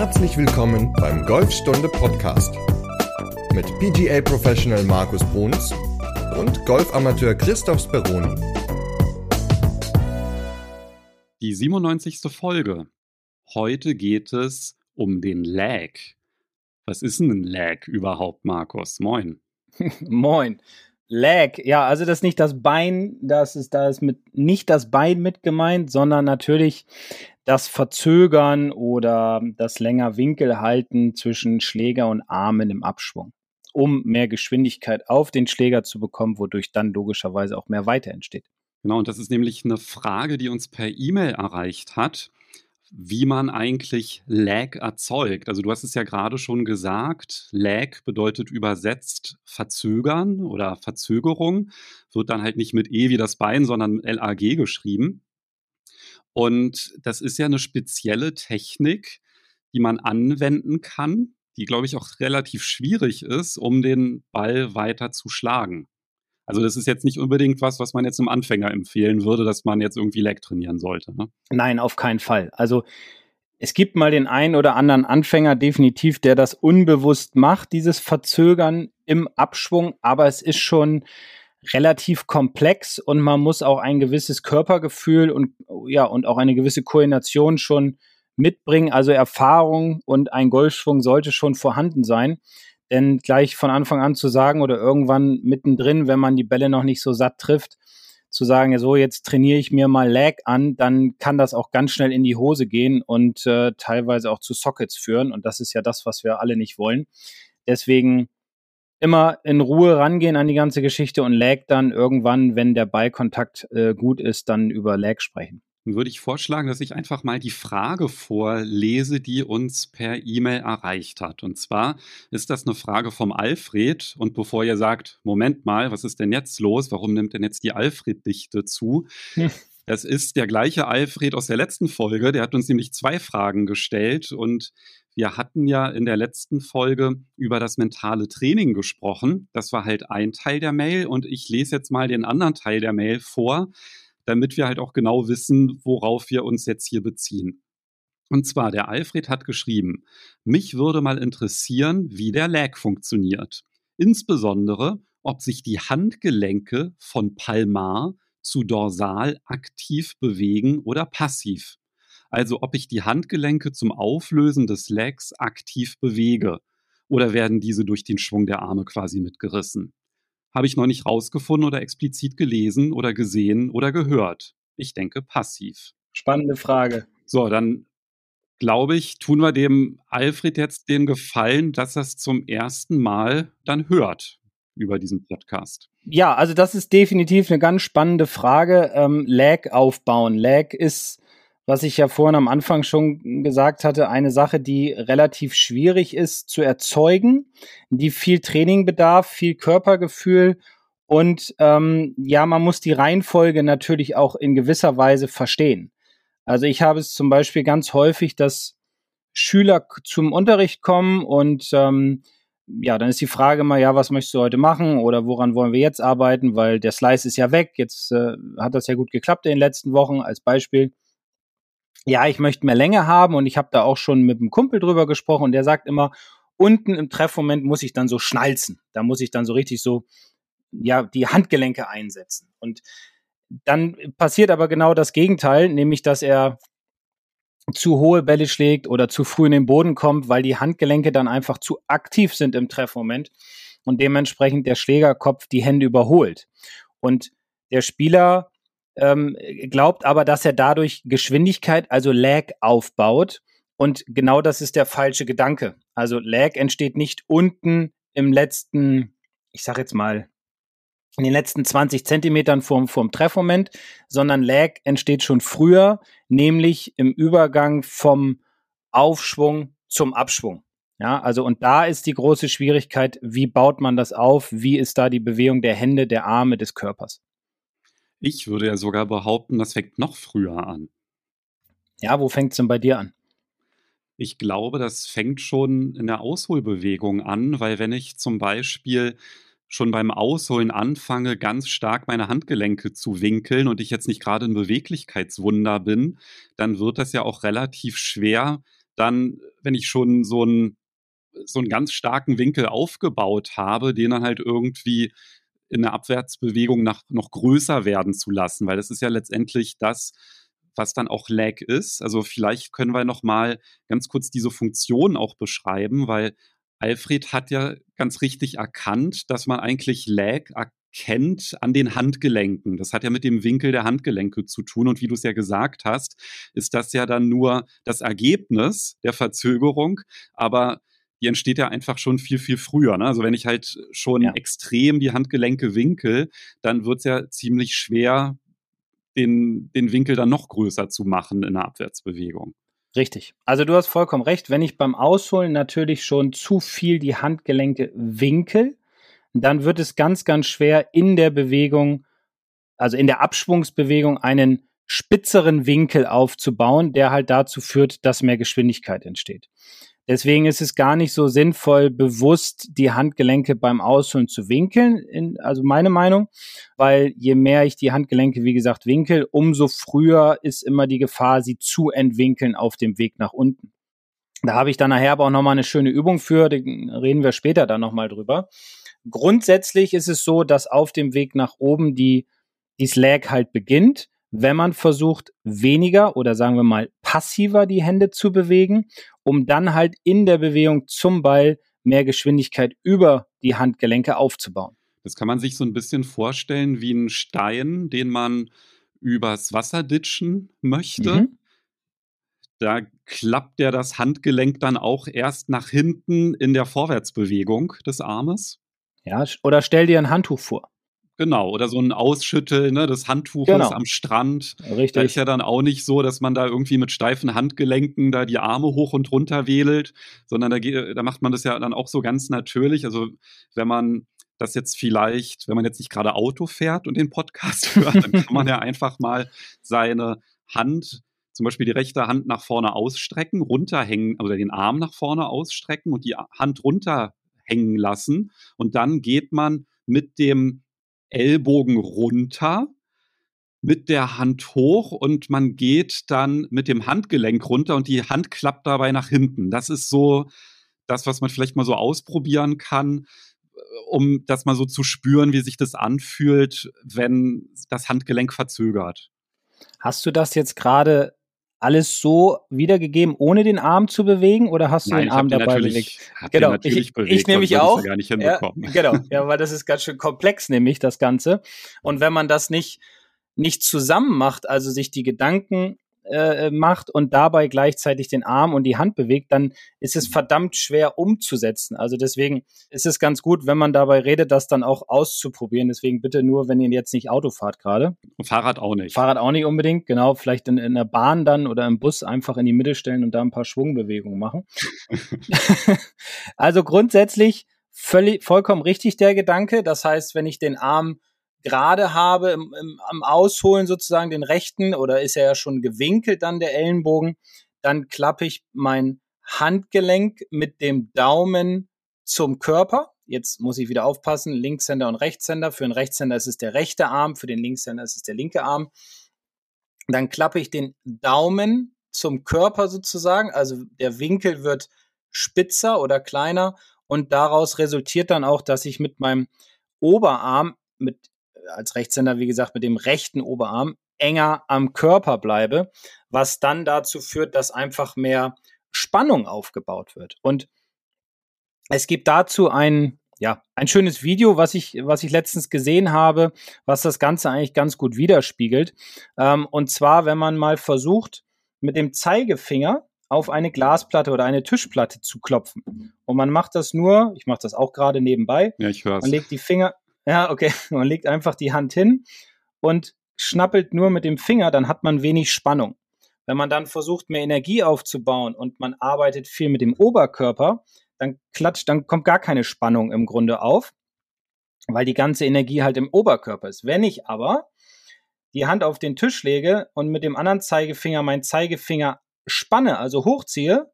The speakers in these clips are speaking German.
Herzlich willkommen beim Golfstunde Podcast mit PGA Professional Markus Bruns und Golfamateur Christoph Speroni. Die 97. Folge. Heute geht es um den Lag. Was ist denn ein Lag überhaupt, Markus? Moin. Moin. Lag, ja, also das ist nicht das Bein, das ist, da ist mit, nicht das Bein mit gemeint, sondern natürlich das Verzögern oder das länger Winkel halten zwischen Schläger und Armen im Abschwung, um mehr Geschwindigkeit auf den Schläger zu bekommen, wodurch dann logischerweise auch mehr Weite entsteht. Genau, und das ist nämlich eine Frage, die uns per E-Mail erreicht hat wie man eigentlich Lag erzeugt. Also du hast es ja gerade schon gesagt, Lag bedeutet übersetzt verzögern oder Verzögerung, wird dann halt nicht mit E wie das Bein, sondern LAG geschrieben. Und das ist ja eine spezielle Technik, die man anwenden kann, die, glaube ich, auch relativ schwierig ist, um den Ball weiter zu schlagen. Also das ist jetzt nicht unbedingt was, was man jetzt einem Anfänger empfehlen würde, dass man jetzt irgendwie Leg trainieren sollte. Ne? Nein, auf keinen Fall. Also es gibt mal den einen oder anderen Anfänger definitiv, der das unbewusst macht, dieses Verzögern im Abschwung, aber es ist schon relativ komplex und man muss auch ein gewisses Körpergefühl und ja und auch eine gewisse Koordination schon mitbringen, also Erfahrung und ein Golfschwung sollte schon vorhanden sein. Denn gleich von Anfang an zu sagen oder irgendwann mittendrin, wenn man die Bälle noch nicht so satt trifft, zu sagen, ja so, jetzt trainiere ich mir mal Lag an, dann kann das auch ganz schnell in die Hose gehen und äh, teilweise auch zu Sockets führen. Und das ist ja das, was wir alle nicht wollen. Deswegen immer in Ruhe rangehen an die ganze Geschichte und Lag dann irgendwann, wenn der Ballkontakt äh, gut ist, dann über Lag sprechen. Dann würde ich vorschlagen, dass ich einfach mal die Frage vorlese, die uns per E-Mail erreicht hat. Und zwar ist das eine Frage vom Alfred. Und bevor ihr sagt, Moment mal, was ist denn jetzt los? Warum nimmt denn jetzt die Alfred-Dichte zu? Das ist der gleiche Alfred aus der letzten Folge. Der hat uns nämlich zwei Fragen gestellt. Und wir hatten ja in der letzten Folge über das mentale Training gesprochen. Das war halt ein Teil der Mail. Und ich lese jetzt mal den anderen Teil der Mail vor damit wir halt auch genau wissen, worauf wir uns jetzt hier beziehen. Und zwar, der Alfred hat geschrieben, mich würde mal interessieren, wie der Lag funktioniert. Insbesondere, ob sich die Handgelenke von Palmar zu Dorsal aktiv bewegen oder passiv. Also ob ich die Handgelenke zum Auflösen des Lags aktiv bewege oder werden diese durch den Schwung der Arme quasi mitgerissen habe ich noch nicht rausgefunden oder explizit gelesen oder gesehen oder gehört. Ich denke passiv. Spannende Frage. So, dann glaube ich, tun wir dem Alfred jetzt den Gefallen, dass er es zum ersten Mal dann hört über diesen Podcast. Ja, also das ist definitiv eine ganz spannende Frage. Ähm, Lag aufbauen. Lag ist was ich ja vorhin am Anfang schon gesagt hatte, eine Sache, die relativ schwierig ist zu erzeugen, die viel Training bedarf, viel Körpergefühl und ähm, ja, man muss die Reihenfolge natürlich auch in gewisser Weise verstehen. Also ich habe es zum Beispiel ganz häufig, dass Schüler zum Unterricht kommen und ähm, ja, dann ist die Frage mal, ja, was möchtest du heute machen oder woran wollen wir jetzt arbeiten, weil der Slice ist ja weg. Jetzt äh, hat das ja gut geklappt in den letzten Wochen als Beispiel ja, ich möchte mehr Länge haben und ich habe da auch schon mit einem Kumpel drüber gesprochen und der sagt immer, unten im Treffmoment muss ich dann so schnalzen. Da muss ich dann so richtig so, ja, die Handgelenke einsetzen. Und dann passiert aber genau das Gegenteil, nämlich dass er zu hohe Bälle schlägt oder zu früh in den Boden kommt, weil die Handgelenke dann einfach zu aktiv sind im Treffmoment und dementsprechend der Schlägerkopf die Hände überholt. Und der Spieler ähm, glaubt aber, dass er dadurch Geschwindigkeit, also Lag, aufbaut. Und genau das ist der falsche Gedanke. Also Lag entsteht nicht unten im letzten, ich sag jetzt mal, in den letzten 20 Zentimetern vom, vom Treffmoment, sondern Lag entsteht schon früher, nämlich im Übergang vom Aufschwung zum Abschwung. Ja, also und da ist die große Schwierigkeit, wie baut man das auf? Wie ist da die Bewegung der Hände, der Arme, des Körpers? Ich würde ja sogar behaupten, das fängt noch früher an. Ja, wo fängt es denn bei dir an? Ich glaube, das fängt schon in der Ausholbewegung an, weil wenn ich zum Beispiel schon beim Ausholen anfange, ganz stark meine Handgelenke zu winkeln und ich jetzt nicht gerade ein Beweglichkeitswunder bin, dann wird das ja auch relativ schwer, dann, wenn ich schon so einen, so einen ganz starken Winkel aufgebaut habe, den dann halt irgendwie in der Abwärtsbewegung nach, noch größer werden zu lassen, weil das ist ja letztendlich das, was dann auch Lag ist. Also vielleicht können wir noch mal ganz kurz diese Funktion auch beschreiben, weil Alfred hat ja ganz richtig erkannt, dass man eigentlich Lag erkennt an den Handgelenken. Das hat ja mit dem Winkel der Handgelenke zu tun. Und wie du es ja gesagt hast, ist das ja dann nur das Ergebnis der Verzögerung. Aber die entsteht ja einfach schon viel, viel früher. Ne? Also wenn ich halt schon ja. extrem die Handgelenke winkel, dann wird es ja ziemlich schwer, den, den Winkel dann noch größer zu machen in der Abwärtsbewegung. Richtig. Also du hast vollkommen recht. Wenn ich beim Ausholen natürlich schon zu viel die Handgelenke winkel, dann wird es ganz, ganz schwer in der Bewegung, also in der Abschwungsbewegung, einen spitzeren Winkel aufzubauen, der halt dazu führt, dass mehr Geschwindigkeit entsteht. Deswegen ist es gar nicht so sinnvoll, bewusst die Handgelenke beim Ausholen zu winkeln, in, also meine Meinung, weil je mehr ich die Handgelenke, wie gesagt, winkel, umso früher ist immer die Gefahr, sie zu entwinkeln auf dem Weg nach unten. Da habe ich dann nachher aber auch nochmal eine schöne Übung für, da reden wir später dann nochmal drüber. Grundsätzlich ist es so, dass auf dem Weg nach oben die, die Slag halt beginnt wenn man versucht, weniger oder sagen wir mal passiver die Hände zu bewegen, um dann halt in der Bewegung zum Ball mehr Geschwindigkeit über die Handgelenke aufzubauen. Das kann man sich so ein bisschen vorstellen wie ein Stein, den man übers Wasser ditchen möchte. Mhm. Da klappt der das Handgelenk dann auch erst nach hinten in der Vorwärtsbewegung des Armes. Ja, oder stell dir ein Handtuch vor. Genau, oder so ein Ausschütteln ne, des Handtuches genau. am Strand. Richtig. Da ist ja dann auch nicht so, dass man da irgendwie mit steifen Handgelenken da die Arme hoch und runter wedelt, sondern da, da macht man das ja dann auch so ganz natürlich. Also wenn man das jetzt vielleicht, wenn man jetzt nicht gerade Auto fährt und den Podcast hört, dann kann man ja einfach mal seine Hand, zum Beispiel die rechte Hand nach vorne ausstrecken, runterhängen, oder den Arm nach vorne ausstrecken und die Hand runterhängen lassen. Und dann geht man mit dem Ellbogen runter, mit der Hand hoch und man geht dann mit dem Handgelenk runter und die Hand klappt dabei nach hinten. Das ist so das, was man vielleicht mal so ausprobieren kann, um das mal so zu spüren, wie sich das anfühlt, wenn das Handgelenk verzögert. Hast du das jetzt gerade alles so wiedergegeben, ohne den Arm zu bewegen oder hast du Nein, den Arm dabei bewegt? Genau, ich, bewegt, ich nämlich auch. Ja ja, genau, ja, weil das ist ganz schön komplex, nämlich das Ganze. Und wenn man das nicht, nicht zusammen macht, also sich die Gedanken äh, macht und dabei gleichzeitig den Arm und die Hand bewegt, dann ist es verdammt schwer umzusetzen. Also deswegen ist es ganz gut, wenn man dabei redet, das dann auch auszuprobieren. Deswegen bitte nur, wenn ihr jetzt nicht Auto fahrt gerade. Fahrrad auch nicht. Fahrrad auch nicht unbedingt, genau. Vielleicht in, in der Bahn dann oder im Bus einfach in die Mitte stellen und da ein paar Schwungbewegungen machen. also grundsätzlich völlig, vollkommen richtig der Gedanke. Das heißt, wenn ich den Arm gerade habe im, im, am Ausholen sozusagen den rechten oder ist er ja schon gewinkelt dann der Ellenbogen, dann klappe ich mein Handgelenk mit dem Daumen zum Körper. Jetzt muss ich wieder aufpassen, Linkshänder und Rechtshänder. Für einen Rechtshänder ist es der rechte Arm, für den Linkshänder ist es der linke Arm. Dann klappe ich den Daumen zum Körper sozusagen, also der Winkel wird spitzer oder kleiner und daraus resultiert dann auch, dass ich mit meinem Oberarm mit als Rechtshänder, wie gesagt, mit dem rechten Oberarm enger am Körper bleibe, was dann dazu führt, dass einfach mehr Spannung aufgebaut wird. Und es gibt dazu ein, ja, ein schönes Video, was ich, was ich letztens gesehen habe, was das Ganze eigentlich ganz gut widerspiegelt. Ähm, und zwar, wenn man mal versucht, mit dem Zeigefinger auf eine Glasplatte oder eine Tischplatte zu klopfen. Und man macht das nur, ich mache das auch gerade nebenbei. Ja, ich höre Man legt die Finger, ja, okay. Man legt einfach die Hand hin und schnappelt nur mit dem Finger, dann hat man wenig Spannung. Wenn man dann versucht, mehr Energie aufzubauen und man arbeitet viel mit dem Oberkörper, dann klatscht, dann kommt gar keine Spannung im Grunde auf, weil die ganze Energie halt im Oberkörper ist. Wenn ich aber die Hand auf den Tisch lege und mit dem anderen Zeigefinger meinen Zeigefinger spanne, also hochziehe,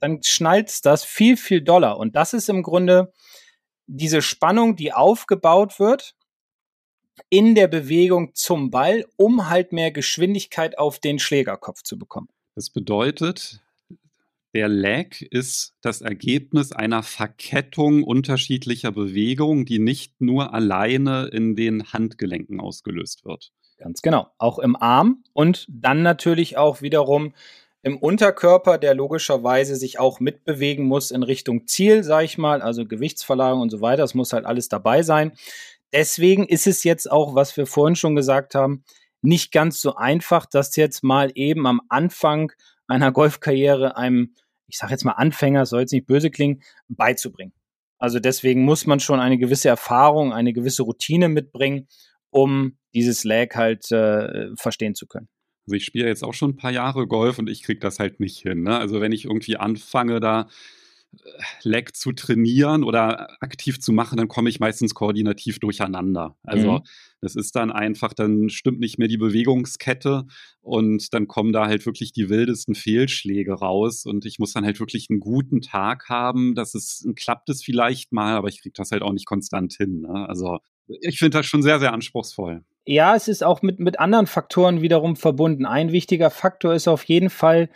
dann schnallt das viel, viel doller. Und das ist im Grunde diese Spannung, die aufgebaut wird in der Bewegung zum Ball, um halt mehr Geschwindigkeit auf den Schlägerkopf zu bekommen. Das bedeutet, Der Lag ist das Ergebnis einer Verkettung unterschiedlicher Bewegungen, die nicht nur alleine in den Handgelenken ausgelöst wird. Ganz genau. Auch im Arm und dann natürlich auch wiederum im Unterkörper, der logischerweise sich auch mitbewegen muss in Richtung Ziel, sage ich mal, also Gewichtsverlagerung und so weiter. Das muss halt alles dabei sein. Deswegen ist es jetzt auch, was wir vorhin schon gesagt haben, nicht ganz so einfach, das jetzt mal eben am Anfang einer Golfkarriere einem ich sage jetzt mal Anfänger, soll jetzt nicht böse klingen, beizubringen. Also deswegen muss man schon eine gewisse Erfahrung, eine gewisse Routine mitbringen, um dieses Lag halt äh, verstehen zu können. Also ich spiele jetzt auch schon ein paar Jahre Golf und ich kriege das halt nicht hin. Ne? Also wenn ich irgendwie anfange, da Leg zu trainieren oder aktiv zu machen, dann komme ich meistens koordinativ durcheinander. Also mhm. das ist dann einfach, dann stimmt nicht mehr die Bewegungskette und dann kommen da halt wirklich die wildesten Fehlschläge raus und ich muss dann halt wirklich einen guten Tag haben. Das ist, klappt es vielleicht mal, aber ich kriege das halt auch nicht konstant hin. Ne? Also ich finde das schon sehr, sehr anspruchsvoll. Ja, es ist auch mit, mit anderen Faktoren wiederum verbunden. Ein wichtiger Faktor ist auf jeden Fall,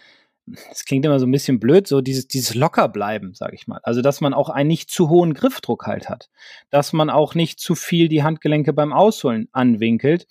es klingt immer so ein bisschen blöd, so dieses, dieses Lockerbleiben, sage ich mal. Also, dass man auch einen nicht zu hohen Griffdruck halt hat. Dass man auch nicht zu viel die Handgelenke beim Ausholen anwinkelt.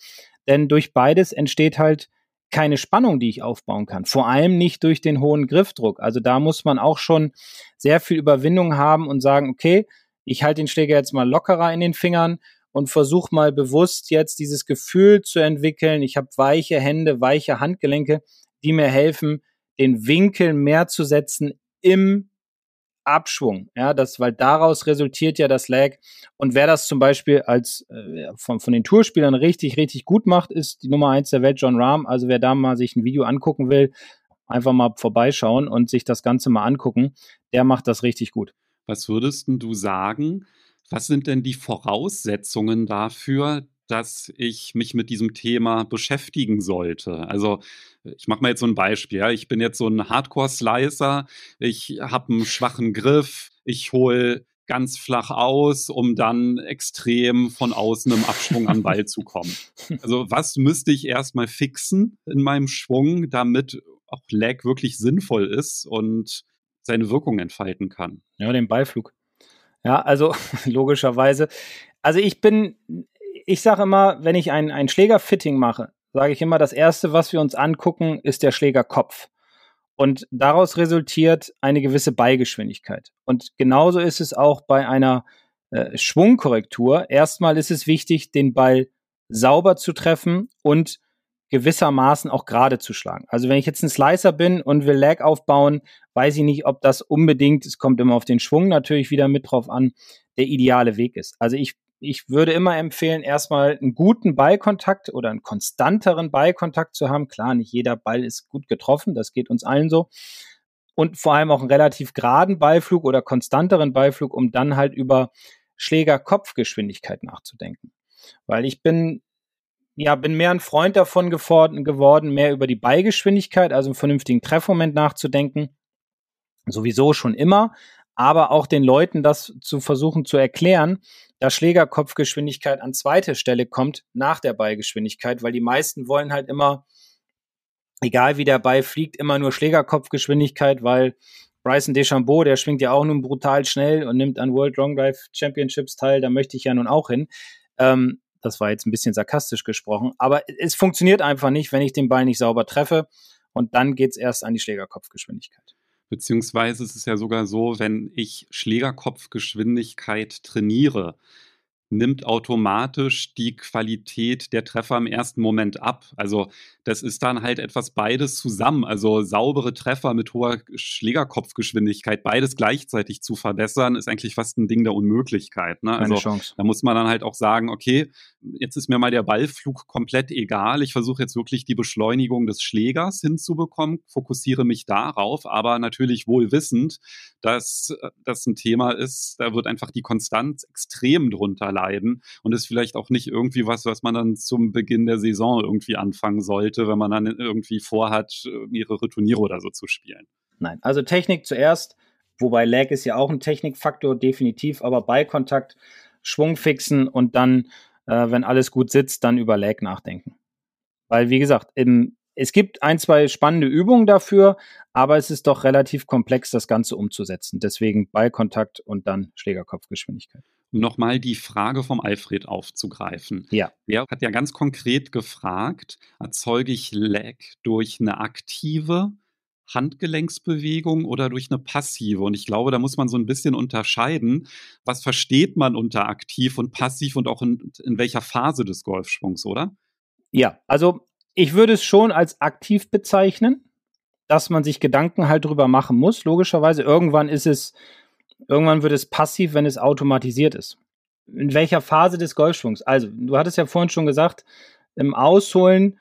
Denn durch beides entsteht halt keine Spannung, die ich aufbauen kann. Vor allem nicht durch den hohen Griffdruck. Also da muss man auch schon sehr viel Überwindung haben und sagen, okay, ich halte den Schläger jetzt mal lockerer in den Fingern und versuche mal bewusst jetzt dieses Gefühl zu entwickeln. Ich habe weiche Hände, weiche Handgelenke, die mir helfen, den Winkel mehr zu setzen im Abschwung. Ja, das, weil daraus resultiert ja das Lag. Und wer das zum Beispiel als äh, von, von den Tourspielern richtig, richtig gut macht, ist die Nummer eins der Welt, John Rahm. Also wer da mal sich ein Video angucken will, einfach mal vorbeischauen und sich das Ganze mal angucken. Der macht das richtig gut. Was würdest du sagen? Was sind denn die Voraussetzungen dafür, dass ich mich mit diesem Thema beschäftigen sollte. Also ich mache mal jetzt so ein Beispiel. Ja. Ich bin jetzt so ein Hardcore-Slicer, ich habe einen schwachen Griff, ich hole ganz flach aus, um dann extrem von außen im Abschwung an Ball zu kommen. Also was müsste ich erstmal fixen in meinem Schwung, damit auch Lag wirklich sinnvoll ist und seine Wirkung entfalten kann? Ja, den Beiflug. Ja, also logischerweise. Also ich bin ich sage immer, wenn ich ein, ein Schlägerfitting mache, sage ich immer, das Erste, was wir uns angucken, ist der Schlägerkopf. Und daraus resultiert eine gewisse Beigeschwindigkeit. Und genauso ist es auch bei einer äh, Schwungkorrektur. Erstmal ist es wichtig, den Ball sauber zu treffen und gewissermaßen auch gerade zu schlagen. Also wenn ich jetzt ein Slicer bin und will Lag aufbauen, weiß ich nicht, ob das unbedingt, es kommt immer auf den Schwung natürlich wieder mit drauf an, der ideale Weg ist. Also ich ich würde immer empfehlen, erstmal einen guten Ballkontakt oder einen konstanteren Ballkontakt zu haben. Klar, nicht jeder Ball ist gut getroffen, das geht uns allen so. Und vor allem auch einen relativ geraden Ballflug oder konstanteren Ballflug, um dann halt über Schlägerkopfgeschwindigkeit nachzudenken. Weil ich bin, ja, bin mehr ein Freund davon geworden, mehr über die Ballgeschwindigkeit, also einen vernünftigen Treffmoment nachzudenken. Sowieso schon immer, aber auch den Leuten das zu versuchen zu erklären, dass Schlägerkopfgeschwindigkeit an zweite Stelle kommt nach der Ballgeschwindigkeit, weil die meisten wollen halt immer, egal wie der Ball fliegt, immer nur Schlägerkopfgeschwindigkeit, weil Bryson DeChambeau, der schwingt ja auch nun brutal schnell und nimmt an World Long Drive Championships teil, da möchte ich ja nun auch hin. Ähm, das war jetzt ein bisschen sarkastisch gesprochen, aber es funktioniert einfach nicht, wenn ich den Ball nicht sauber treffe und dann geht's erst an die Schlägerkopfgeschwindigkeit. Beziehungsweise ist es ja sogar so, wenn ich Schlägerkopfgeschwindigkeit trainiere, nimmt automatisch die Qualität der Treffer im ersten Moment ab. Also das ist dann halt etwas beides zusammen. Also saubere Treffer mit hoher Schlägerkopfgeschwindigkeit, beides gleichzeitig zu verbessern, ist eigentlich fast ein Ding der Unmöglichkeit. Ne? Also Chance. da muss man dann halt auch sagen, okay, jetzt ist mir mal der Ballflug komplett egal. Ich versuche jetzt wirklich die Beschleunigung des Schlägers hinzubekommen, fokussiere mich darauf, aber natürlich wohl wissend, dass das ein Thema ist, da wird einfach die Konstanz extrem drunter leiden und ist vielleicht auch nicht irgendwie was, was man dann zum Beginn der Saison irgendwie anfangen sollte, wenn man dann irgendwie vorhat, mehrere Turniere oder so zu spielen. Nein, also Technik zuerst, wobei Lag ist ja auch ein Technikfaktor, definitiv, aber Ballkontakt, Schwung fixen und dann, äh, wenn alles gut sitzt, dann über Lag nachdenken. Weil, wie gesagt, im, es gibt ein, zwei spannende Übungen dafür, aber es ist doch relativ komplex, das Ganze umzusetzen. Deswegen Ballkontakt und dann Schlägerkopfgeschwindigkeit. Um nochmal die Frage vom Alfred aufzugreifen. Ja. Der hat ja ganz konkret gefragt, erzeuge ich Lag durch eine aktive Handgelenksbewegung oder durch eine passive? Und ich glaube, da muss man so ein bisschen unterscheiden, was versteht man unter aktiv und passiv und auch in, in welcher Phase des Golfschwungs, oder? Ja, also ich würde es schon als aktiv bezeichnen, dass man sich Gedanken halt drüber machen muss. Logischerweise, irgendwann ist es, irgendwann wird es passiv, wenn es automatisiert ist. In welcher Phase des Golfschwungs? Also, du hattest ja vorhin schon gesagt, im Ausholen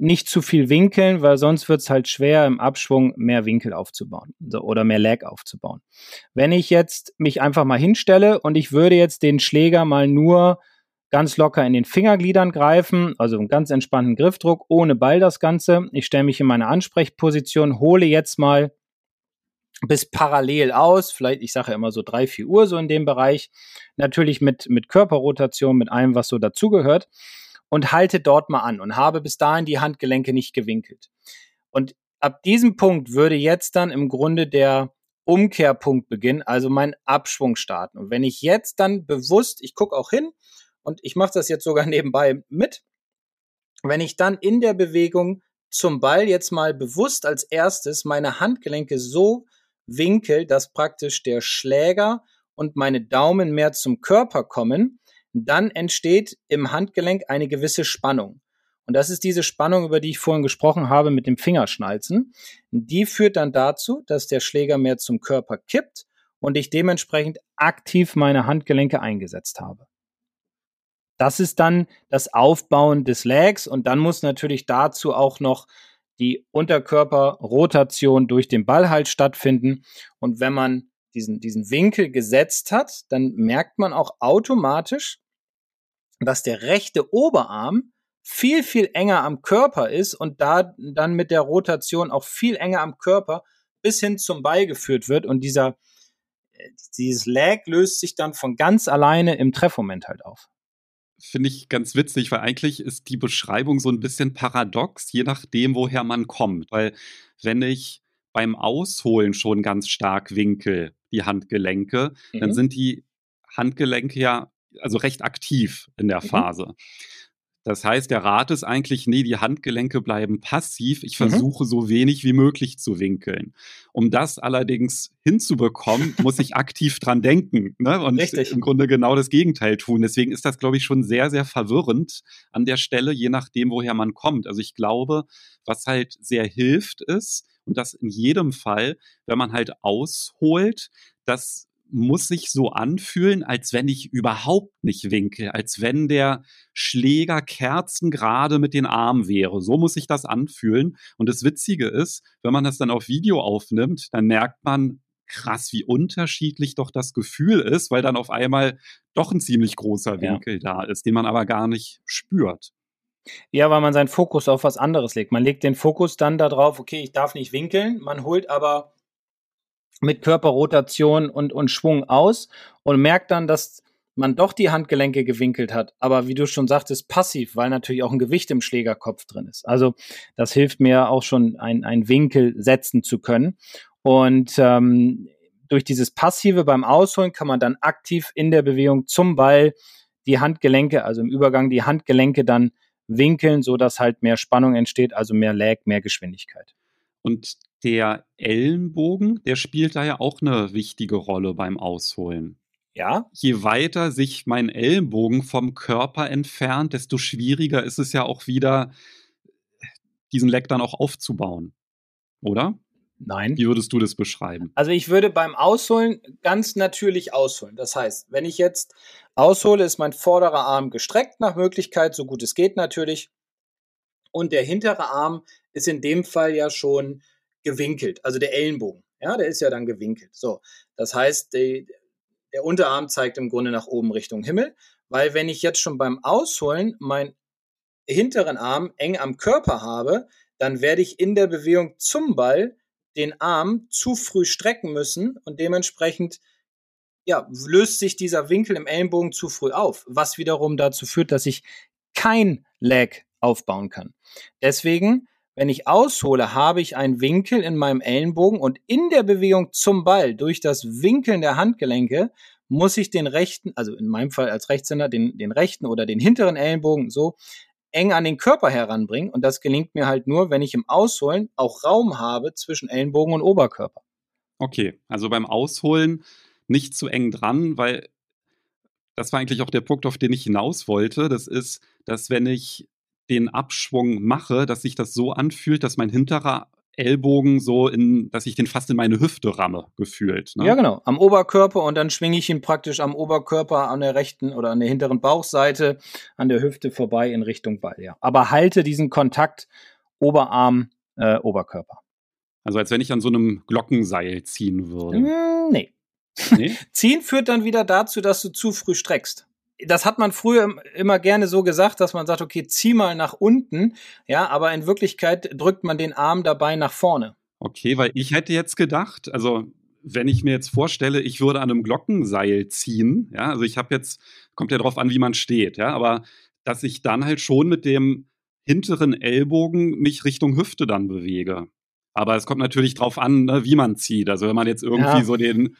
nicht zu viel winkeln, weil sonst wird es halt schwer, im Abschwung mehr Winkel aufzubauen oder mehr Lag aufzubauen. Wenn ich jetzt mich einfach mal hinstelle und ich würde jetzt den Schläger mal nur ganz locker in den Fingergliedern greifen, also einen ganz entspannten Griffdruck, ohne Ball das Ganze. Ich stelle mich in meine Ansprechposition, hole jetzt mal bis parallel aus, vielleicht, ich sage ja immer so drei, vier Uhr so in dem Bereich, natürlich mit, mit Körperrotation, mit allem, was so dazugehört und halte dort mal an und habe bis dahin die Handgelenke nicht gewinkelt. Und ab diesem Punkt würde jetzt dann im Grunde der Umkehrpunkt beginnen, also mein Abschwung starten. Und wenn ich jetzt dann bewusst, ich gucke auch hin und ich mache das jetzt sogar nebenbei mit, wenn ich dann in der Bewegung zum Ball jetzt mal bewusst als erstes meine Handgelenke so winkel, dass praktisch der Schläger und meine Daumen mehr zum Körper kommen, dann entsteht im Handgelenk eine gewisse Spannung. Und das ist diese Spannung, über die ich vorhin gesprochen habe mit dem Fingerschnalzen. Die führt dann dazu, dass der Schläger mehr zum Körper kippt und ich dementsprechend aktiv meine Handgelenke eingesetzt habe. Das ist dann das Aufbauen des Legs und dann muss natürlich dazu auch noch die Unterkörperrotation durch den Ball halt stattfinden. Und wenn man diesen, diesen Winkel gesetzt hat, dann merkt man auch automatisch, dass der rechte Oberarm viel, viel enger am Körper ist und da dann mit der Rotation auch viel enger am Körper bis hin zum Ball geführt wird und dieser, äh, dieses Lag löst sich dann von ganz alleine im Treffmoment halt auf. Finde ich ganz witzig, weil eigentlich ist die Beschreibung so ein bisschen paradox, je nachdem, woher man kommt. Weil wenn ich beim Ausholen schon ganz stark winkel, die Handgelenke, mhm. dann sind die Handgelenke ja also recht aktiv in der mhm. Phase. Mhm. Das heißt, der Rat ist eigentlich, nee, die Handgelenke bleiben passiv. Ich mhm. versuche mhm. so wenig wie möglich zu winkeln. Um das allerdings hinzubekommen, muss ich aktiv dran denken ne? und Richtig. im Grunde genau das Gegenteil tun. Deswegen ist das, glaube ich, schon sehr, sehr verwirrend an der Stelle, je nachdem, woher man kommt. Also ich glaube, was halt sehr hilft, ist, und das in jedem Fall, wenn man halt ausholt, dass muss sich so anfühlen, als wenn ich überhaupt nicht winke, als wenn der Schläger kerzengerade mit den Armen wäre. So muss sich das anfühlen. Und das Witzige ist, wenn man das dann auf Video aufnimmt, dann merkt man, krass, wie unterschiedlich doch das Gefühl ist, weil dann auf einmal doch ein ziemlich großer Winkel ja. da ist, den man aber gar nicht spürt. Ja, weil man seinen Fokus auf was anderes legt. Man legt den Fokus dann darauf, okay, ich darf nicht winkeln, man holt aber mit Körperrotation und, und Schwung aus und merkt dann, dass man doch die Handgelenke gewinkelt hat, aber wie du schon sagtest, passiv, weil natürlich auch ein Gewicht im Schlägerkopf drin ist. Also das hilft mir auch schon, ein Winkel setzen zu können. Und ähm, durch dieses Passive beim Ausholen kann man dann aktiv in der Bewegung zum Ball die Handgelenke, also im Übergang die Handgelenke dann winkeln, so dass halt mehr Spannung entsteht, also mehr Lag, mehr Geschwindigkeit. Und der Ellenbogen, der spielt da ja auch eine wichtige Rolle beim Ausholen. Ja. Je weiter sich mein Ellenbogen vom Körper entfernt, desto schwieriger ist es ja auch wieder, diesen Leck dann auch aufzubauen. Oder? Nein. Wie würdest du das beschreiben? Also ich würde beim Ausholen ganz natürlich ausholen. Das heißt, wenn ich jetzt aushole, ist mein vorderer Arm gestreckt nach Möglichkeit, so gut es geht natürlich. Und der hintere Arm ist in dem Fall ja schon gewinkelt, also der Ellenbogen. Ja, der ist ja dann gewinkelt. So, das heißt, die, der Unterarm zeigt im Grunde nach oben Richtung Himmel, weil wenn ich jetzt schon beim Ausholen meinen hinteren Arm eng am Körper habe, dann werde ich in der Bewegung zum Ball den Arm zu früh strecken müssen und dementsprechend ja, löst sich dieser Winkel im Ellenbogen zu früh auf, was wiederum dazu führt, dass ich kein Lag aufbauen kann. Deswegen wenn ich aushole, habe ich einen Winkel in meinem Ellenbogen und in der Bewegung zum Ball durch das Winkeln der Handgelenke muss ich den rechten, also in meinem Fall als Rechtshänder, den, den rechten oder den hinteren Ellenbogen so eng an den Körper heranbringen. Und das gelingt mir halt nur, wenn ich im Ausholen auch Raum habe zwischen Ellenbogen und Oberkörper. Okay, also beim Ausholen nicht zu eng dran, weil das war eigentlich auch der Punkt, auf den ich hinaus wollte. Das ist, dass wenn ich den Abschwung mache, dass sich das so anfühlt, dass mein hinterer Ellbogen so in, dass ich den fast in meine Hüfte ramme, gefühlt. Ne? Ja, genau. Am Oberkörper und dann schwinge ich ihn praktisch am Oberkörper an der rechten oder an der hinteren Bauchseite an der Hüfte vorbei in Richtung Ball, ja. Aber halte diesen Kontakt Oberarm, äh, Oberkörper. Also als wenn ich an so einem Glockenseil ziehen würde. Mm, nee. nee. Ziehen führt dann wieder dazu, dass du zu früh streckst das hat man früher immer gerne so gesagt, dass man sagt, okay, zieh mal nach unten, ja, aber in Wirklichkeit drückt man den Arm dabei nach vorne. Okay, weil ich hätte jetzt gedacht, also wenn ich mir jetzt vorstelle, ich würde an einem Glockenseil ziehen, ja, also ich habe jetzt, kommt ja drauf an, wie man steht, ja, aber dass ich dann halt schon mit dem hinteren Ellbogen mich Richtung Hüfte dann bewege. Aber es kommt natürlich drauf an, ne, wie man zieht. Also wenn man jetzt irgendwie ja. so den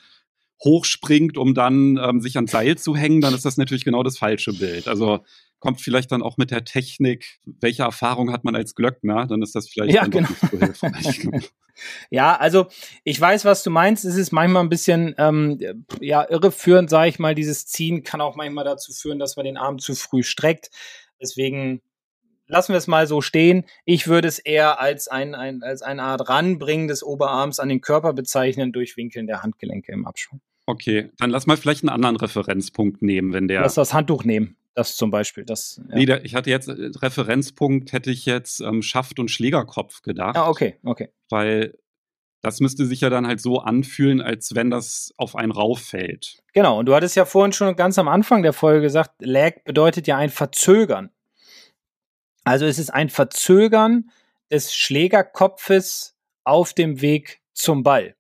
hochspringt, um dann ähm, sich ans Seil zu hängen, dann ist das natürlich genau das falsche Bild. Also kommt vielleicht dann auch mit der Technik, welche Erfahrung hat man als Glöckner, dann ist das vielleicht ja, genau. nicht so hilfreich. ja, also ich weiß, was du meinst. Es ist manchmal ein bisschen ähm, ja, irreführend, sage ich mal. Dieses Ziehen kann auch manchmal dazu führen, dass man den Arm zu früh streckt. Deswegen lassen wir es mal so stehen. Ich würde es eher als, ein, ein, als eine Art Ranbringen des Oberarms an den Körper bezeichnen durch Winkeln der Handgelenke im Abschwung. Okay, dann lass mal vielleicht einen anderen Referenzpunkt nehmen, wenn der. Lass das Handtuch nehmen. Das zum Beispiel. Das, ja. Nee, der, ich hatte jetzt äh, Referenzpunkt, hätte ich jetzt ähm, Schaft und Schlägerkopf gedacht. Ah, okay, okay. Weil das müsste sich ja dann halt so anfühlen, als wenn das auf einen rauffällt. Genau, und du hattest ja vorhin schon ganz am Anfang der Folge gesagt, Lag bedeutet ja ein Verzögern. Also es ist ein Verzögern des Schlägerkopfes auf dem Weg zum Ball.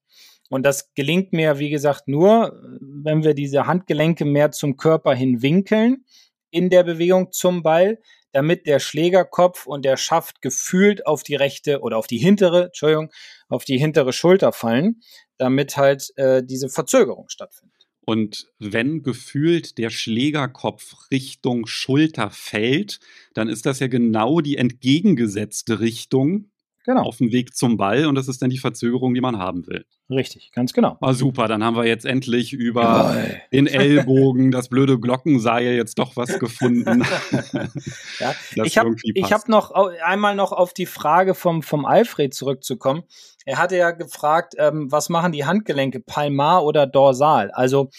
Und das gelingt mir, wie gesagt, nur, wenn wir diese Handgelenke mehr zum Körper hin winkeln in der Bewegung zum Ball, damit der Schlägerkopf und der Schaft gefühlt auf die rechte oder auf die hintere, Entschuldigung, auf die hintere Schulter fallen, damit halt äh, diese Verzögerung stattfindet. Und wenn gefühlt der Schlägerkopf Richtung Schulter fällt, dann ist das ja genau die entgegengesetzte Richtung Genau. Auf dem Weg zum Ball und das ist dann die Verzögerung, die man haben will. Richtig, ganz genau. Ah, super, dann haben wir jetzt endlich über Geil. den Ellbogen, das blöde Glockenseil jetzt doch was gefunden. ja. Ich habe hab noch einmal noch auf die Frage vom, vom Alfred zurückzukommen. Er hatte ja gefragt, ähm, was machen die Handgelenke, Palmar oder Dorsal? Also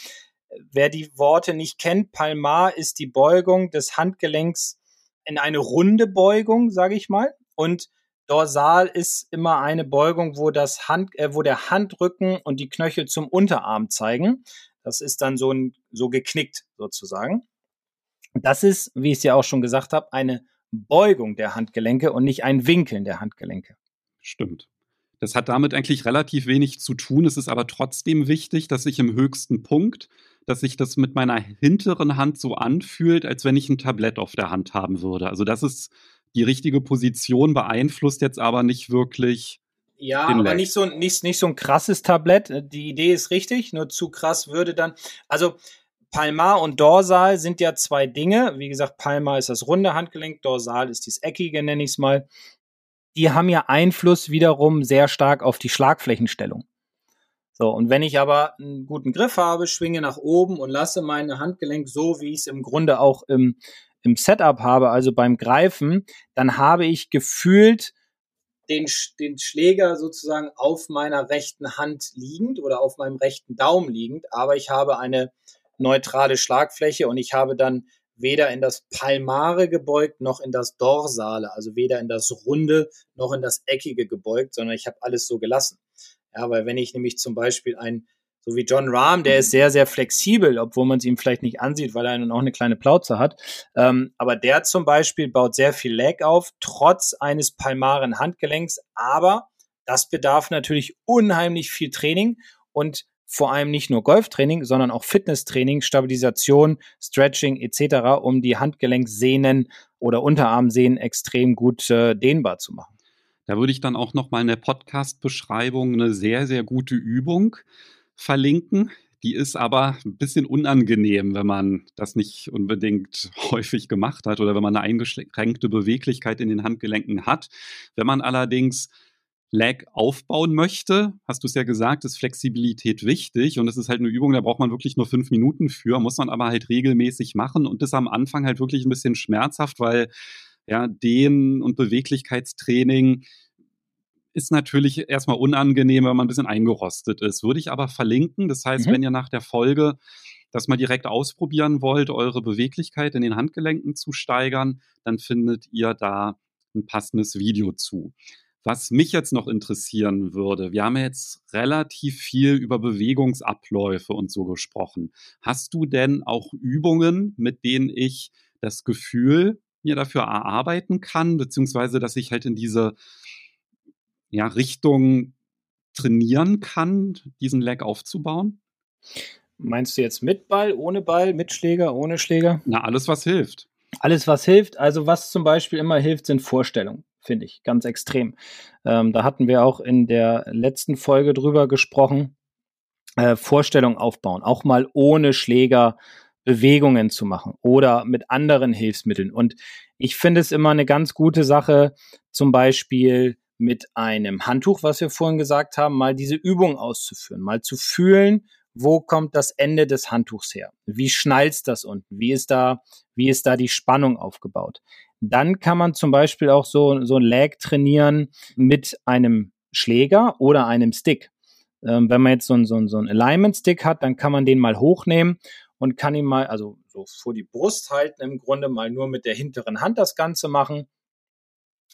wer die Worte nicht kennt, Palmar ist die Beugung des Handgelenks in eine runde Beugung, sage ich mal. Und Dorsal ist immer eine Beugung, wo, das Hand, äh, wo der Handrücken und die Knöchel zum Unterarm zeigen. Das ist dann so, ein, so geknickt sozusagen. Das ist, wie ich es ja auch schon gesagt habe, eine Beugung der Handgelenke und nicht ein Winkeln der Handgelenke. Stimmt. Das hat damit eigentlich relativ wenig zu tun. Es ist aber trotzdem wichtig, dass ich im höchsten Punkt, dass sich das mit meiner hinteren Hand so anfühlt, als wenn ich ein Tablett auf der Hand haben würde. Also das ist die richtige Position beeinflusst jetzt aber nicht wirklich. Ja, aber nicht so, nicht, nicht so ein krasses Tablett. Die Idee ist richtig, nur zu krass würde dann. Also Palmar und Dorsal sind ja zwei Dinge. Wie gesagt, Palmar ist das runde Handgelenk, Dorsal ist das eckige, nenne ich es mal. Die haben ja Einfluss wiederum sehr stark auf die Schlagflächenstellung. So, und wenn ich aber einen guten Griff habe, schwinge nach oben und lasse meine Handgelenk so, wie ich es im Grunde auch im, im Setup habe, also beim Greifen, dann habe ich gefühlt den, den Schläger sozusagen auf meiner rechten Hand liegend oder auf meinem rechten Daumen liegend, aber ich habe eine neutrale Schlagfläche und ich habe dann weder in das Palmare gebeugt noch in das Dorsale, also weder in das Runde noch in das Eckige gebeugt, sondern ich habe alles so gelassen. Ja, weil wenn ich nämlich zum Beispiel ein so wie John Rahm, der ist sehr, sehr flexibel, obwohl man es ihm vielleicht nicht ansieht, weil er noch eine kleine Plauze hat. Ähm, aber der zum Beispiel baut sehr viel Lag auf, trotz eines palmaren Handgelenks. Aber das bedarf natürlich unheimlich viel Training und vor allem nicht nur Golftraining, sondern auch Fitnesstraining, Stabilisation, Stretching etc., um die Handgelenksehnen oder Unterarmsehnen extrem gut äh, dehnbar zu machen. Da würde ich dann auch noch mal in der Podcast-Beschreibung eine sehr, sehr gute Übung verlinken. Die ist aber ein bisschen unangenehm, wenn man das nicht unbedingt häufig gemacht hat oder wenn man eine eingeschränkte Beweglichkeit in den Handgelenken hat. Wenn man allerdings Lag aufbauen möchte, hast du es ja gesagt, ist Flexibilität wichtig und es ist halt eine Übung, da braucht man wirklich nur fünf Minuten für, muss man aber halt regelmäßig machen und ist am Anfang halt wirklich ein bisschen schmerzhaft, weil ja, Dehn- und Beweglichkeitstraining ist natürlich erstmal unangenehm, wenn man ein bisschen eingerostet ist. Würde ich aber verlinken. Das heißt, mhm. wenn ihr nach der Folge das mal direkt ausprobieren wollt, eure Beweglichkeit in den Handgelenken zu steigern, dann findet ihr da ein passendes Video zu. Was mich jetzt noch interessieren würde, wir haben jetzt relativ viel über Bewegungsabläufe und so gesprochen. Hast du denn auch Übungen, mit denen ich das Gefühl mir dafür erarbeiten kann, beziehungsweise dass ich halt in diese ja, Richtung trainieren kann, diesen Lag aufzubauen? Meinst du jetzt mit Ball, ohne Ball, mit Schläger, ohne Schläger? Na, alles, was hilft. Alles, was hilft. Also, was zum Beispiel immer hilft, sind Vorstellungen, finde ich, ganz extrem. Ähm, da hatten wir auch in der letzten Folge drüber gesprochen. Äh, Vorstellung aufbauen, auch mal ohne Schläger Bewegungen zu machen oder mit anderen Hilfsmitteln. Und ich finde es immer eine ganz gute Sache, zum Beispiel mit einem Handtuch, was wir vorhin gesagt haben, mal diese Übung auszuführen, mal zu fühlen, wo kommt das Ende des Handtuchs her? Wie schnallst das unten? Wie ist da, wie ist da die Spannung aufgebaut? Dann kann man zum Beispiel auch so, so ein Lag trainieren mit einem Schläger oder einem Stick. Ähm, wenn man jetzt so ein, so so ein Alignment-Stick hat, dann kann man den mal hochnehmen und kann ihn mal, also so vor die Brust halten, im Grunde mal nur mit der hinteren Hand das Ganze machen,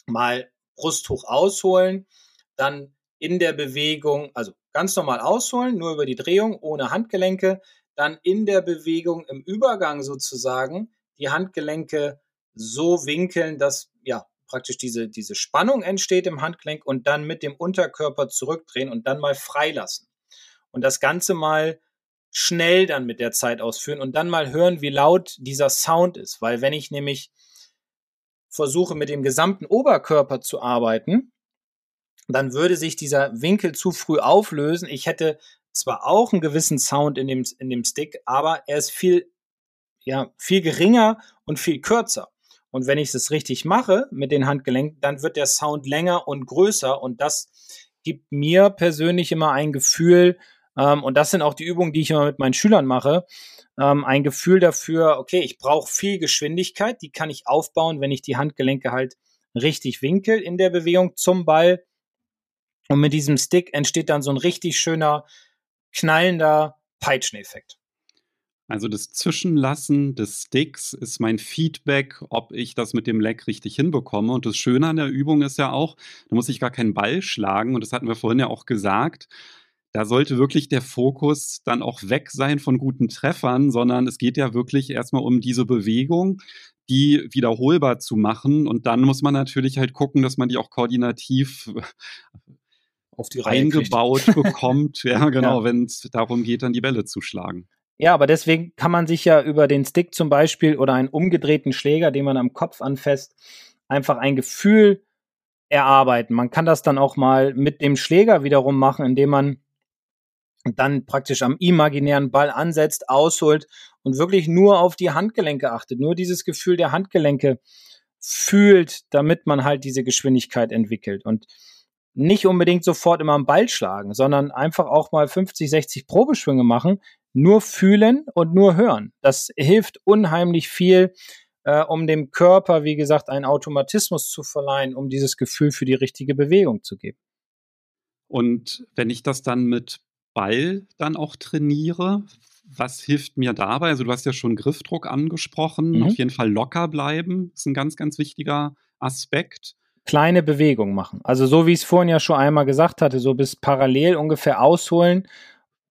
mal Brusthoch ausholen, dann in der Bewegung, also ganz normal ausholen, nur über die Drehung, ohne Handgelenke, dann in der Bewegung im Übergang sozusagen die Handgelenke so winkeln, dass ja praktisch diese, diese Spannung entsteht im Handgelenk und dann mit dem Unterkörper zurückdrehen und dann mal freilassen. Und das Ganze mal schnell dann mit der Zeit ausführen und dann mal hören, wie laut dieser Sound ist. Weil wenn ich nämlich versuche, mit dem gesamten Oberkörper zu arbeiten, dann würde sich dieser Winkel zu früh auflösen. Ich hätte zwar auch einen gewissen Sound in dem, in dem Stick, aber er ist viel, ja, viel geringer und viel kürzer. Und wenn ich es richtig mache mit den Handgelenken, dann wird der Sound länger und größer und das gibt mir persönlich immer ein Gefühl, ähm, und das sind auch die Übungen, die ich immer mit meinen Schülern mache. Ähm, ein Gefühl dafür, okay, ich brauche viel Geschwindigkeit, die kann ich aufbauen, wenn ich die Handgelenke halt richtig winkel in der Bewegung zum Ball. Und mit diesem Stick entsteht dann so ein richtig schöner, knallender Peitscheneffekt. Also das Zwischenlassen des Sticks ist mein Feedback, ob ich das mit dem Leck richtig hinbekomme. Und das Schöne an der Übung ist ja auch, da muss ich gar keinen Ball schlagen. Und das hatten wir vorhin ja auch gesagt da sollte wirklich der Fokus dann auch weg sein von guten Treffern, sondern es geht ja wirklich erstmal um diese Bewegung, die wiederholbar zu machen. Und dann muss man natürlich halt gucken, dass man die auch koordinativ auf die Reihe eingebaut kriegt. bekommt. Ja, genau, ja. wenn es darum geht, dann die Bälle zu schlagen. Ja, aber deswegen kann man sich ja über den Stick zum Beispiel oder einen umgedrehten Schläger, den man am Kopf anfasst, einfach ein Gefühl erarbeiten. Man kann das dann auch mal mit dem Schläger wiederum machen, indem man dann praktisch am imaginären Ball ansetzt, ausholt und wirklich nur auf die Handgelenke achtet, nur dieses Gefühl der Handgelenke fühlt, damit man halt diese Geschwindigkeit entwickelt und nicht unbedingt sofort immer am Ball schlagen, sondern einfach auch mal 50, 60 Probeschwünge machen, nur fühlen und nur hören. Das hilft unheimlich viel, äh, um dem Körper, wie gesagt, einen Automatismus zu verleihen, um dieses Gefühl für die richtige Bewegung zu geben. Und wenn ich das dann mit Ball dann auch trainiere. Was hilft mir dabei? Also du hast ja schon Griffdruck angesprochen. Mhm. Auf jeden Fall locker bleiben ist ein ganz, ganz wichtiger Aspekt. Kleine Bewegung machen. Also so wie ich es vorhin ja schon einmal gesagt hatte, so bis parallel ungefähr ausholen,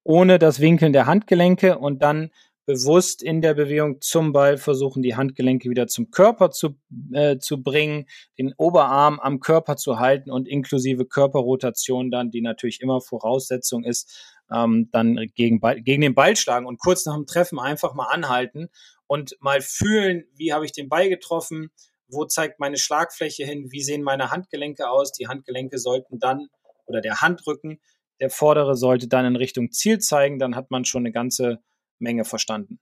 ohne das Winkeln der Handgelenke und dann bewusst in der Bewegung zum Ball versuchen, die Handgelenke wieder zum Körper zu, äh, zu bringen, den Oberarm am Körper zu halten und inklusive Körperrotation dann, die natürlich immer Voraussetzung ist, ähm, dann gegen, gegen den Ball schlagen und kurz nach dem Treffen einfach mal anhalten und mal fühlen, wie habe ich den Ball getroffen, wo zeigt meine Schlagfläche hin, wie sehen meine Handgelenke aus. Die Handgelenke sollten dann, oder der Handrücken, der vordere sollte dann in Richtung Ziel zeigen, dann hat man schon eine ganze Menge verstanden.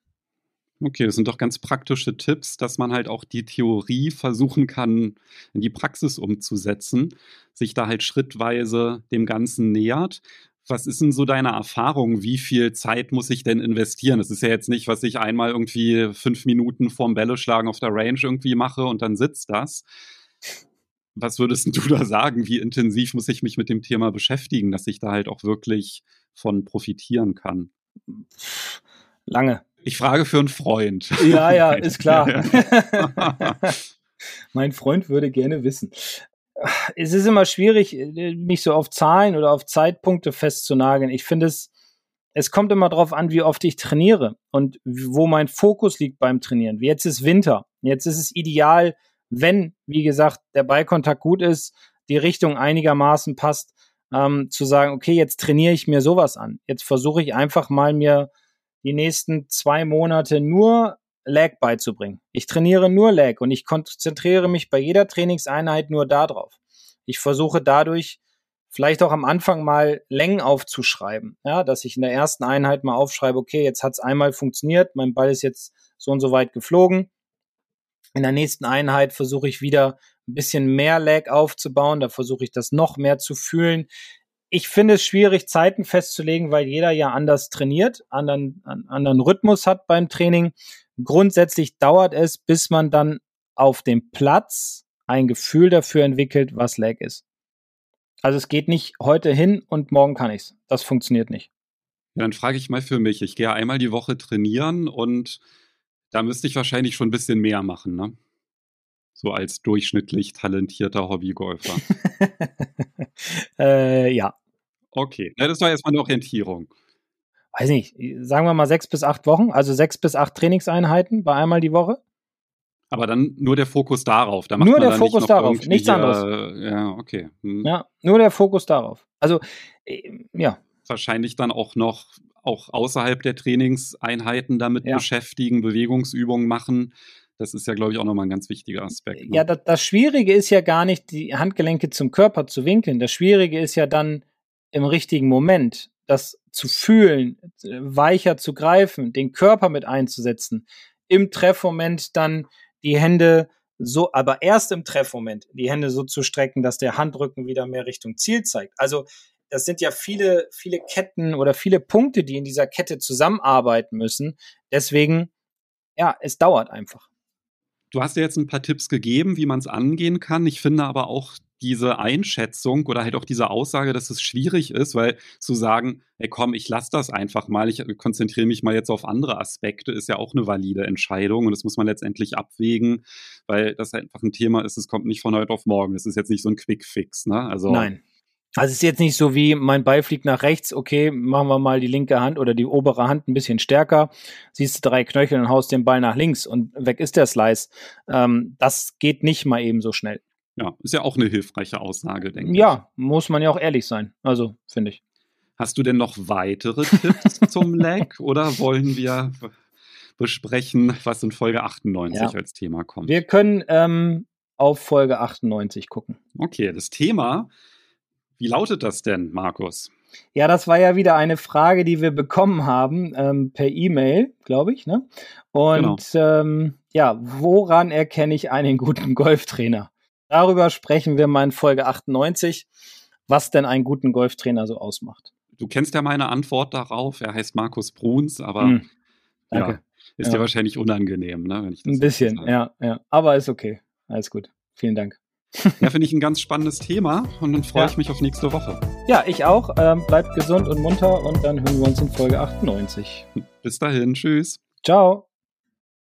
Okay, das sind doch ganz praktische Tipps, dass man halt auch die Theorie versuchen kann, in die Praxis umzusetzen, sich da halt schrittweise dem Ganzen nähert. Was ist denn so deine Erfahrung? Wie viel Zeit muss ich denn investieren? Das ist ja jetzt nicht, was ich einmal irgendwie fünf Minuten vorm Bälle schlagen auf der Range irgendwie mache und dann sitzt das. Was würdest du da sagen? Wie intensiv muss ich mich mit dem Thema beschäftigen, dass ich da halt auch wirklich von profitieren kann? Lange. Ich frage für einen Freund. Ja, ja, ist klar. mein Freund würde gerne wissen. Es ist immer schwierig, mich so auf Zahlen oder auf Zeitpunkte festzunageln. Ich finde es, es kommt immer darauf an, wie oft ich trainiere und wo mein Fokus liegt beim Trainieren. Jetzt ist Winter. Jetzt ist es ideal, wenn, wie gesagt, der Ballkontakt gut ist, die Richtung einigermaßen passt, ähm, zu sagen, okay, jetzt trainiere ich mir sowas an. Jetzt versuche ich einfach mal mir die nächsten zwei Monate nur Lag beizubringen. Ich trainiere nur Lag und ich konzentriere mich bei jeder Trainingseinheit nur darauf. Ich versuche dadurch vielleicht auch am Anfang mal Längen aufzuschreiben, ja, dass ich in der ersten Einheit mal aufschreibe, okay, jetzt hat es einmal funktioniert, mein Ball ist jetzt so und so weit geflogen. In der nächsten Einheit versuche ich wieder ein bisschen mehr Lag aufzubauen, da versuche ich das noch mehr zu fühlen ich finde es schwierig, Zeiten festzulegen, weil jeder ja anders trainiert, anderen, anderen Rhythmus hat beim Training. Grundsätzlich dauert es, bis man dann auf dem Platz ein Gefühl dafür entwickelt, was Lag ist. Also es geht nicht heute hin und morgen kann ich's. Das funktioniert nicht. Ja, dann frage ich mal für mich. Ich gehe einmal die Woche trainieren und da müsste ich wahrscheinlich schon ein bisschen mehr machen, ne? So als durchschnittlich talentierter Hobbygolfer. äh, ja, Okay, ja, das war erstmal eine Orientierung. Weiß nicht, sagen wir mal sechs bis acht Wochen, also sechs bis acht Trainingseinheiten bei einmal die Woche. Aber dann nur der Fokus darauf. Da nur der Fokus nicht darauf, nichts anderes. Äh, ja, okay. Hm. Ja, nur der Fokus darauf. Also, äh, ja. Wahrscheinlich dann auch noch auch außerhalb der Trainingseinheiten damit ja. beschäftigen, Bewegungsübungen machen. Das ist ja, glaube ich, auch nochmal ein ganz wichtiger Aspekt. Ne? Ja, das, das Schwierige ist ja gar nicht, die Handgelenke zum Körper zu winkeln. Das Schwierige ist ja dann, im richtigen Moment das zu fühlen, weicher zu greifen, den Körper mit einzusetzen, im Treffmoment dann die Hände so, aber erst im Treffmoment die Hände so zu strecken, dass der Handrücken wieder mehr Richtung Ziel zeigt. Also das sind ja viele, viele Ketten oder viele Punkte, die in dieser Kette zusammenarbeiten müssen. Deswegen, ja, es dauert einfach. Du hast ja jetzt ein paar Tipps gegeben, wie man es angehen kann. Ich finde aber auch diese Einschätzung oder halt auch diese Aussage, dass es schwierig ist, weil zu sagen, hey komm, ich lasse das einfach mal, ich konzentriere mich mal jetzt auf andere Aspekte, ist ja auch eine valide Entscheidung und das muss man letztendlich abwägen, weil das einfach ein Thema ist, es kommt nicht von heute auf morgen. Das ist jetzt nicht so ein Quick-Fix, ne? Also Nein. Also es ist jetzt nicht so wie mein Ball fliegt nach rechts, okay, machen wir mal die linke Hand oder die obere Hand ein bisschen stärker, siehst du drei Knöchel und haust den Ball nach links und weg ist der Slice. Ähm, das geht nicht mal eben so schnell. Ja, ist ja auch eine hilfreiche Aussage, denke ich. Ja, muss man ja auch ehrlich sein. Also, finde ich. Hast du denn noch weitere Tipps zum Lag oder wollen wir besprechen, was in Folge 98 ja. als Thema kommt? Wir können ähm, auf Folge 98 gucken. Okay, das Thema, wie lautet das denn, Markus? Ja, das war ja wieder eine Frage, die wir bekommen haben ähm, per E-Mail, glaube ich. Ne? Und genau. ähm, ja, woran erkenne ich einen guten Golftrainer? Darüber sprechen wir mal in Folge 98, was denn einen guten Golftrainer so ausmacht. Du kennst ja meine Antwort darauf. Er heißt Markus Bruns, aber mm, ja, ist ja. dir wahrscheinlich unangenehm, ne, wenn ich das Ein bisschen, ja, ja. Aber ist okay. Alles gut. Vielen Dank. Ja, finde ich ein ganz spannendes Thema und dann freue ja. ich mich auf nächste Woche. Ja, ich auch. Ähm, bleibt gesund und munter und dann hören wir uns in Folge 98. Bis dahin. Tschüss. Ciao.